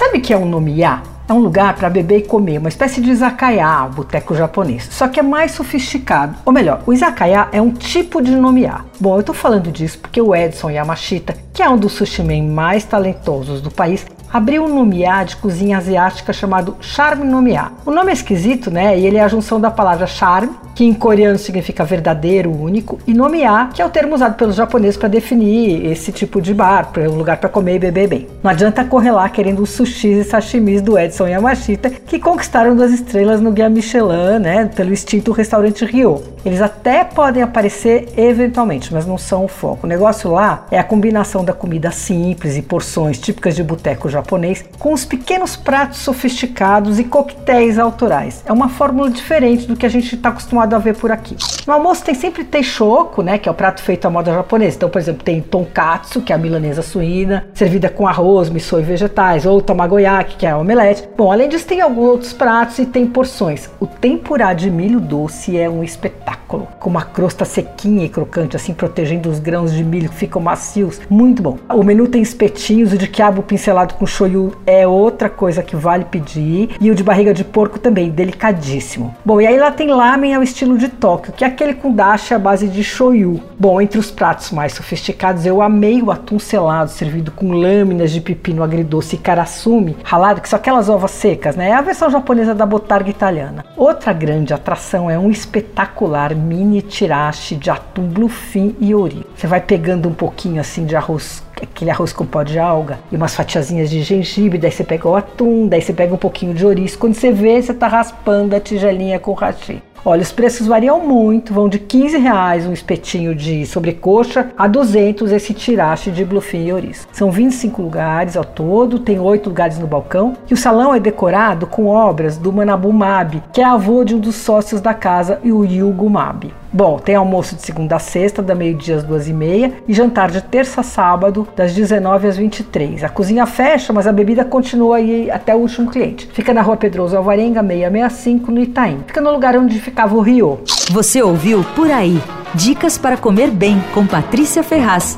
sabe que é um nomiá? É um lugar para beber e comer, uma espécie de izakaya, boteco japonês. Só que é mais sofisticado. Ou melhor, o izakaya é um tipo de nomiá. Bom, eu tô falando disso porque o Edson Yamashita, que é um dos sushimen mais talentosos do país, abriu um nomiá de cozinha asiática chamado Charme Nomiá. O nome é esquisito, né? E ele é a junção da palavra charme, que em coreano significa verdadeiro, único, e nomiá, que é o termo usado pelos japoneses para definir esse tipo de bar, um lugar para comer e beber bem. Não adianta correr lá querendo os sushis e sashimis do Edson Yamashita, que conquistaram duas estrelas no Guia Michelin, né? Pelo extinto restaurante Rio. Eles até podem aparecer eventualmente, mas não são o foco. O negócio lá é a combinação da comida simples e porções típicas de boteco japonês com os pequenos pratos sofisticados e coquetéis autorais. É uma fórmula diferente do que a gente está acostumado a ver por aqui. No almoço tem sempre teishoku, né, que é o prato feito à moda japonesa. Então, por exemplo, tem tonkatsu, que é a milanesa suína, servida com arroz, miso e vegetais, ou tamagoyaki, que é a omelete. Bom, além disso tem alguns outros pratos e tem porções. O tempurá de milho doce é um espetáculo, com uma crosta sequinha e crocante, assim protegendo os grãos de milho que ficam macios. Muito bom. O menu tem espetinhos, de quiabo pincelado com shoyu é outra coisa que vale pedir. E o de barriga de porco também, delicadíssimo. Bom, e aí lá tem lamen ao estilo de Tóquio, que é aquele com dashi à base de shoyu. Bom, entre os pratos mais sofisticados, eu amei o atum selado, servido com lâminas de pepino agridoce e karasumi ralado, que são aquelas ovas secas, né? É a versão japonesa da botarga italiana. Outra grande atração é um espetacular mini tirashi de atum bluefin e ori. Você vai pegando um pouquinho assim de arroz aquele arroz com pó de alga e umas fatiazinhas de gengibre, daí você pega o atum, daí você pega um pouquinho de ouriço. Quando você vê, você tá raspando a tigelinha com hashi. Olha, os preços variam muito, vão de 15 reais um espetinho de sobrecoxa a 200 esse tirache de bluefin e ouriço. São 25 lugares ao todo, tem 8 lugares no balcão e o salão é decorado com obras do Manabu Mabi, que é avô de um dos sócios da casa, o Yugo Mabi. Bom, tem almoço de segunda a sexta, da meio-dia às duas e meia, e jantar de terça a sábado, das 19 às 23. A cozinha fecha, mas a bebida continua aí até o último cliente. Fica na rua Pedroso Alvarenga, 665, no Itaim. Fica no lugar onde ficava o Rio. Você ouviu Por Aí. Dicas para comer bem com Patrícia Ferraz.